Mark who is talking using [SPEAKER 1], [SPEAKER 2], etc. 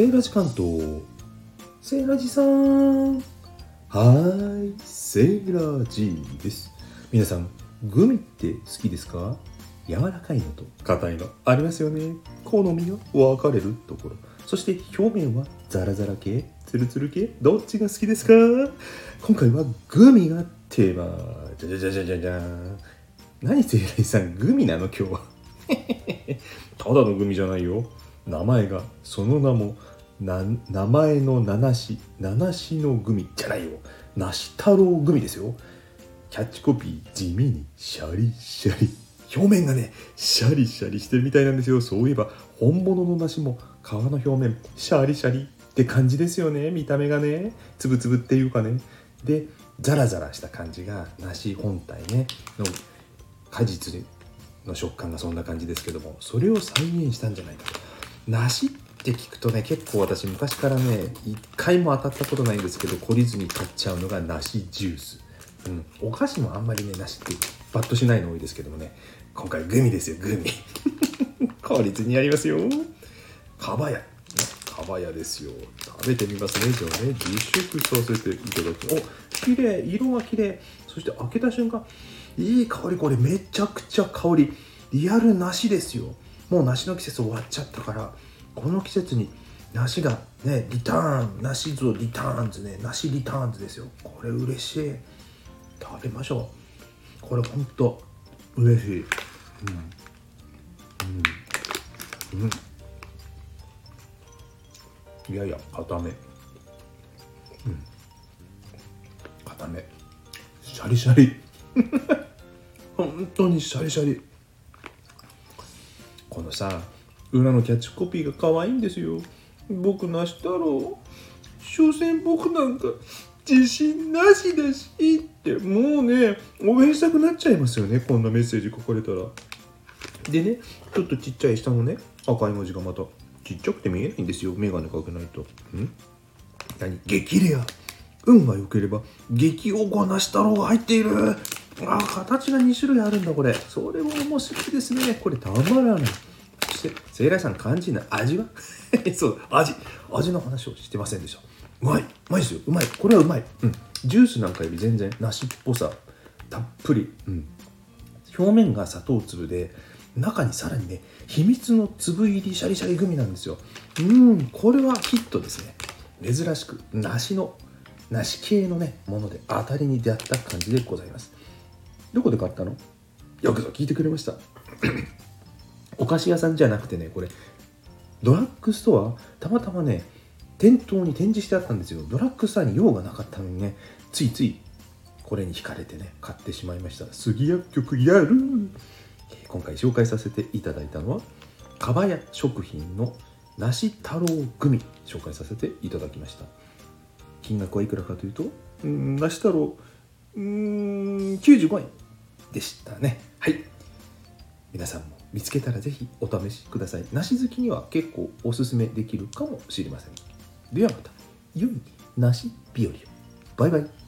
[SPEAKER 1] セーラジ関東。セーラジさん。はい。セーラジです。皆さんグミって好きですか？柔らかいのと硬いのありますよね。好みが分かれるところ。そして表面はザラザラ系ツルツル系どっちが好きですか？今回はグミがテーマ。じゃじゃじゃじゃじゃじゃん。何セーラジさんグミなの今日は？ただのグミじゃないよ。名前がその名も名前の七し七しのグミじゃないよ。梨太郎グミですよ。キャッチコピー地味にシャリシャリ。表面がねシャリシャリしてるみたいなんですよ。そういえば本物の梨も皮の表面シャリシャリって感じですよね。見た目がね。つぶつぶっていうかね。でザラザラした感じが梨本体ね。の果実の食感がそんな感じですけども。それを再現したんじゃないかと。梨っって聞くとね結構私昔からね一回も当たったことないんですけど懲りずに買っちゃうのが梨ジュース、うん、お菓子もあんまりね梨ってバッとしないの多いですけどもね。今回グミですよグミ。効率にやりますよ。かばや。かばやですよ。食べてみますねじゃあね。実食させていただきお綺麗。色が綺麗。そして開けた瞬間いい香り。これめちゃくちゃ香り。リアル梨ですよ。もう梨の季節終わっちゃったから。この季節に梨がねリターン梨ぞリターンズね梨リターンズですよ。これ嬉しい。食べましょう。これほんと嬉しい。うん。うん。うん。いやいや固め。うん。固め。シャリシャリ。本当にシャリシャリ。このさ裏のキャッチコピーが可愛いんですよ。僕なし太郎所詮僕なんか自信なしだしってもうね応援したくなっちゃいますよね。こんなメッセージ書かれたら。でねちょっとちっちゃい下のね赤い文字がまたちっちゃくて見えないんですよ。眼鏡かけないと。ん？何？激レア。運が良ければ激おこなし太郎が入っている。あ形が2種類あるんだこれ。それも面白いですね。これたまらない。してセイラさん肝心な味は？そう味。味の話をしてませんでした。うまい。うまいですよ。うまい。これはうまい。うん。ジュースなんかより全然梨っぽさたっぷり。うん。表面が砂糖粒で中にさらにね秘密の粒入りシャリシャリグミなんですよ。うん。これはヒットですね。珍しく梨の梨系のねもので当たりに出会った感じでございます。どこで買ったの？よくぞ聞いてくれました。お菓子屋さんじゃなくてねこれドラッグストア？たまたまね店頭に展示してあったんですよ。ドラッグストアに用がなかったのにねついついこれに惹かれてね買ってしまいました。杉薬局やる。今回紹介させていただいたのはかばや食品の梨太郎グミ紹介させていただきました。金額はいくらかというとうん梨太郎うん95円でしたね。はい。皆さんも見つけたらぜひお試しください。梨好きには結構おすすめできるかもしれません。ではまた。良い梨日和をバイバイ。